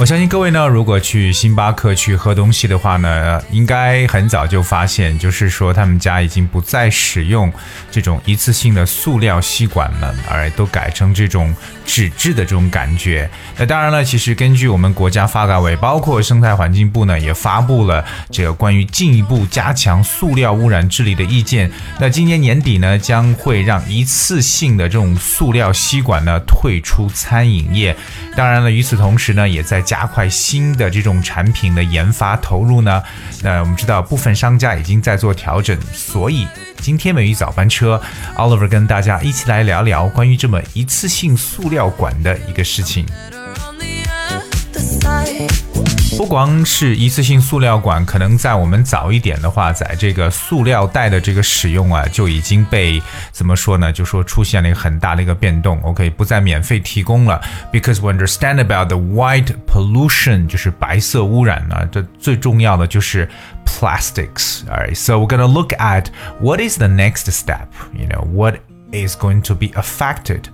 我相信各位呢，如果去星巴克去喝东西的话呢，应该很早就发现，就是说他们家已经不再使用这种一次性的塑料吸管了，而都改成这种纸质的这种感觉。那当然了，其实根据我们国家发改委，包括生态环境部呢，也发布了这个关于进一步加强塑料污染治理的意见。那今年年底呢，将会让一次性的这种塑料吸管呢退出餐饮业。当然了，与此同时呢，也在加快新的这种产品的研发投入呢。那我们知道部分商家已经在做调整，所以今天美玉早班车，Oliver 跟大家一起来聊聊关于这么一次性塑料管的一个事情。on the other side. 不光是一次性塑料管，可能在我们早一点的话，在这个塑料袋的这个使用啊，就已经被怎么说呢？就说出现了一个很大的一个变动。OK，不再免费提供了，because we understand about the white pollution，就是白色污染呢。这最重要的就是 plastics. Alright, so we're gonna look at what is the next step. You know what is going to be affected.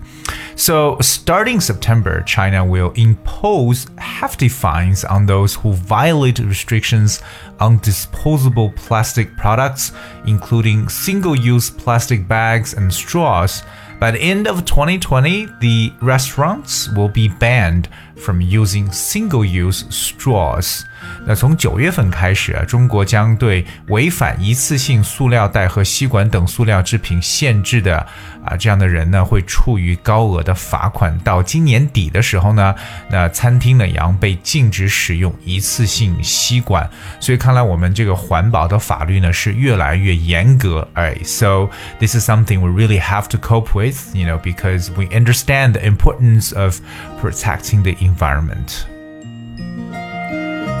So, starting September, China will impose hefty fines on those who violate restrictions on disposable plastic products, including single use plastic bags and straws. By the end of 2020, the restaurants will be banned from using single use straws. 那从九月份开始啊，中国将对违反一次性塑料袋和吸管等塑料制品限制的啊这样的人呢，会处于高额的罚款。到今年底的时候呢，那餐厅呢也要被禁止使用一次性吸管。所以看来我们这个环保的法律呢是越来越严格。哎 so this is something we really have to cope with, you know, because we understand the importance of protecting the environment.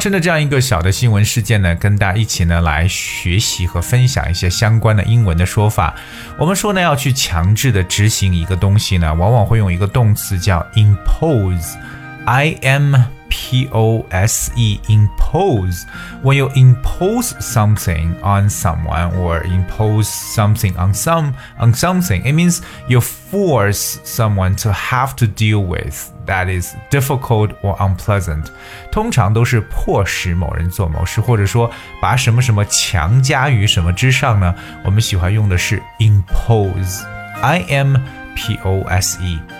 趁着这样一个小的新闻事件呢，跟大家一起呢来学习和分享一些相关的英文的说法。我们说呢，要去强制的执行一个东西呢，往往会用一个动词叫 impose，i am p o s e impose. When you impose something on someone or impose something on some on something, it means you force someone to have to deal with that is difficult or unpleasant. 通常都是迫使某人做某事，或者说把什么什么强加于什么之上呢？我们喜欢用的是 impose，i m p o s e。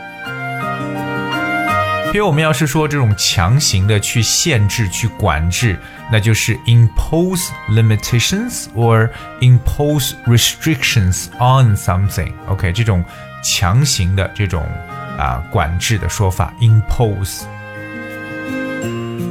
比如我们要是说这种强行的去限制、去管制，那就是 impose limitations or impose restrictions on something。OK，这种强行的这种啊管制的说法 impose。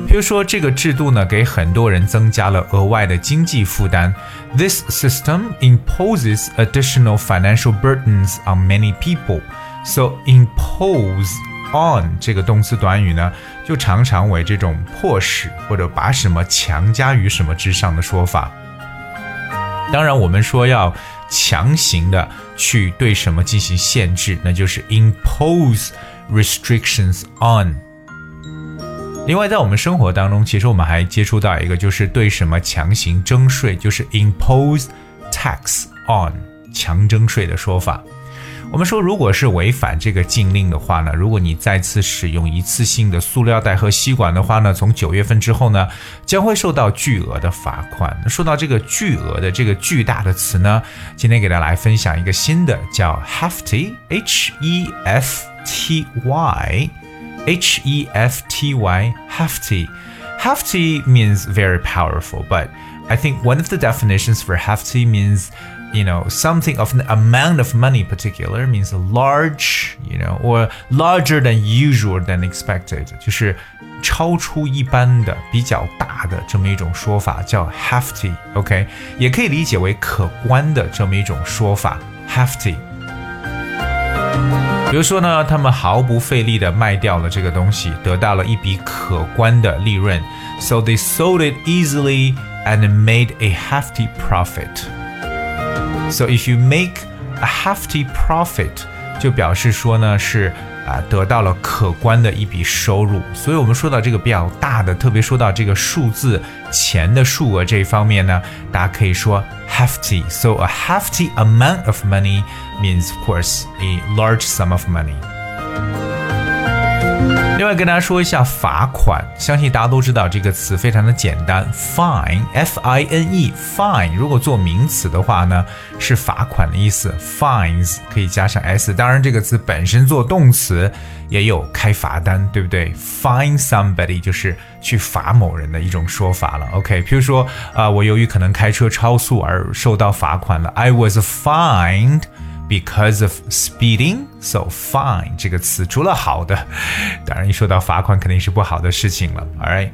比如说，这个制度呢，给很多人增加了额外的经济负担。This system imposes additional financial burdens on many people. So impose on 这个动词短语呢，就常常为这种迫使或者把什么强加于什么之上的说法。当然，我们说要强行的去对什么进行限制，那就是 impose restrictions on。另外，在我们生活当中，其实我们还接触到一个，就是对什么强行征税，就是 impose tax on 强征税的说法。我们说，如果是违反这个禁令的话呢，如果你再次使用一次性的塑料袋和吸管的话呢，从九月份之后呢，将会受到巨额的罚款。那说到这个巨额的这个巨大的词呢，今天给大家来分享一个新的，叫 hefty，h e f t y。H E F T Y, hefty. Hefty means very powerful, but I think one of the definitions for hefty means, you know, something of an amount of money particular means large, you know, or larger than usual than expected，就是超出一般的、比较大的这么一种说法，叫 hefty，OK，、也可以理解为可观的这么一种说法，hefty。 比如说呢，他们毫不费力的卖掉了这个东西，得到了一笔可观的利润。So they sold it easily and made a hefty profit. So if you make a hefty profit，就表示说呢是。啊，得到了可观的一笔收入，所以我们说到这个比较大的，特别说到这个数字钱的数额这一方面呢，大家可以说 hefty。So a hefty amount of money means, of course, a large sum of money. 另外跟大家说一下罚款，相信大家都知道这个词非常的简单，fine，f i n e，fine。如果做名词的话呢，是罚款的意思，fines 可以加上 s。当然这个词本身做动词也有开罚单，对不对？fine somebody 就是去罚某人的一种说法了。OK，譬如说啊，我由于可能开车超速而受到罚款了，I was fined。Because of speeding, so fine 这个词除了好的，当然一说到罚款肯定是不好的事情了。All right，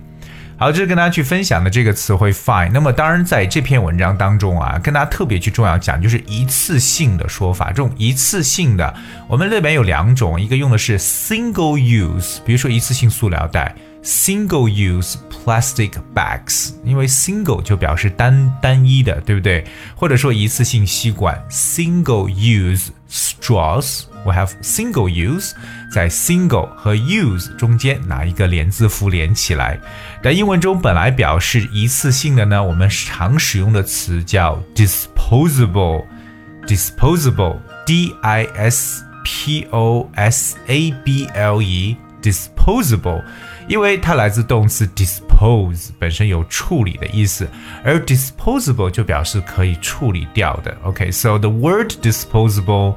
好，这是跟大家去分享的这个词汇 fine。那么当然在这篇文章当中啊，跟大家特别去重要讲就是一次性的说法。这种一次性的，我们这边有两种，一个用的是 single use，比如说一次性塑料袋。Single-use plastic bags，因为 single 就表示单单一的，对不对？或者说一次性吸管，single-use straws。We have single-use，在 single 和 use 中间拿一个连字符连起来。在英文中本来表示一次性的呢，我们常使用的词叫 disposable。disposable，D-I-S-P-O-S-A-B-L-E，disposable。 因为它来自动词 dispose，本身有处理的意思，而 disposable 就表示可以处理掉的。OK，so、okay, the word disposable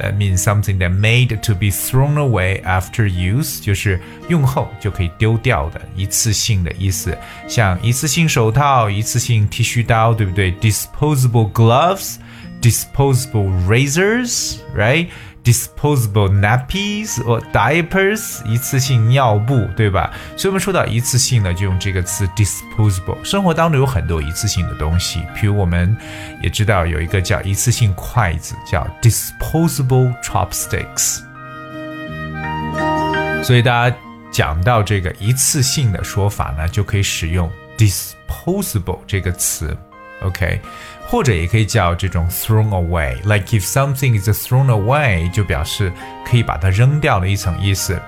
that means something that made to be thrown away after use，就是用后就可以丢掉的，一次性的意思。像一次性手套、一次性剃须刀，对不对？Disposable gloves, disposable razors, right? Disposable nappies or diapers，一次性尿布，对吧？所以我们说到一次性的，就用这个词 disposable。生活当中有很多一次性的东西，比如我们也知道有一个叫一次性筷子，叫 disposable chopsticks。所以大家讲到这个一次性的说法呢，就可以使用 disposable 这个词。OK，或者也可以叫这种 thrown away。Like if something is thrown away，就表示可以把它扔掉的一层意思。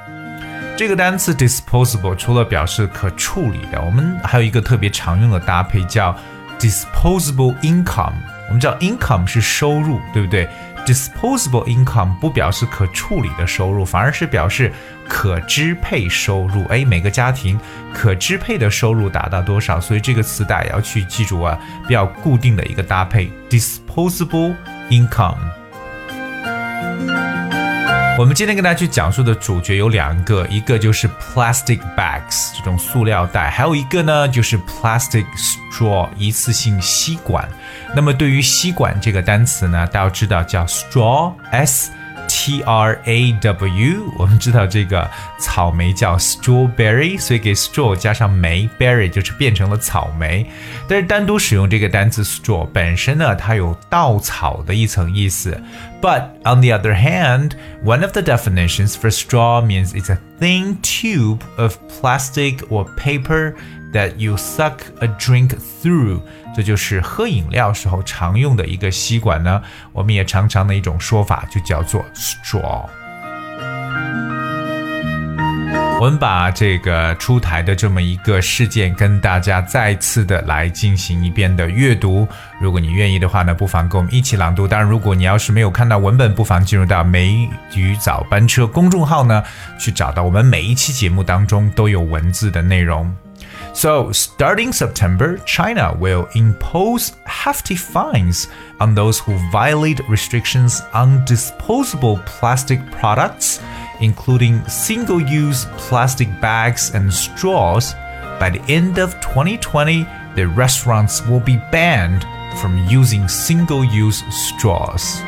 这个单词 disposable 除了表示可处理的，我们还有一个特别常用的搭配叫 disposable income。我们知道 income 是收入，对不对？Disposable income 不表示可处理的收入，反而是表示可支配收入。哎，每个家庭可支配的收入达到多少？所以这个词大家要去记住啊，比较固定的一个搭配：disposable income。我们今天跟大家去讲述的主角有两个，一个就是 plastic bags 这种塑料袋，还有一个呢就是 plastic straw 一次性吸管。那么对于吸管这个单词呢，大家要知道叫 straw s。T R A W，我们知道这个草莓叫 strawberry，所以给 straw 加上莓 berry 就是变成了草莓。但是单独使用这个单词 straw 本身呢，它有稻草的一层意思。But on the other hand, one of the definitions for straw means it's a thin tube of plastic or paper that you suck a drink through。这就是喝饮料时候常用的一个吸管呢。我们也常常的一种说法就叫做 straw。我们把这个出台的这么一个事件跟大家再次的来进行一遍的阅读。如果你愿意的话呢，不妨跟我们一起朗读。当然，如果你要是没有看到文本，不妨进入到美语早班车公众号呢，去找到我们每一期节目当中都有文字的内容。So, starting September, China will impose hefty fines on those who violate restrictions on disposable plastic products, including single use plastic bags and straws. By the end of 2020, the restaurants will be banned from using single use straws.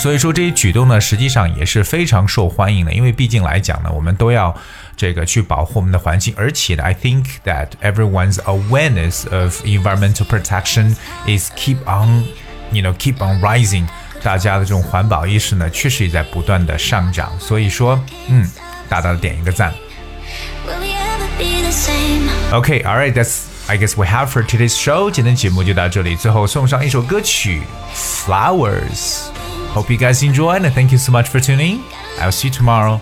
所以说这些举动呢，实际上也是非常受欢迎的，因为毕竟来讲呢，我们都要这个去保护我们的环境，而且呢，I think that everyone's awareness of environmental protection is keep on, you know, keep on rising。 大家的这种环保意识呢，确实也在不断的上涨。所以说，嗯，大大的点一个赞。Okay, alright, that's I guess we have for today's show. 今天节目就到这里，最后送上一首歌曲《Flowers》。 Hope you guys enjoy and thank you so much for tuning. I'll see you tomorrow.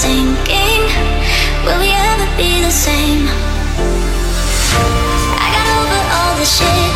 sinking. Will we ever be the same? I got over all the shit.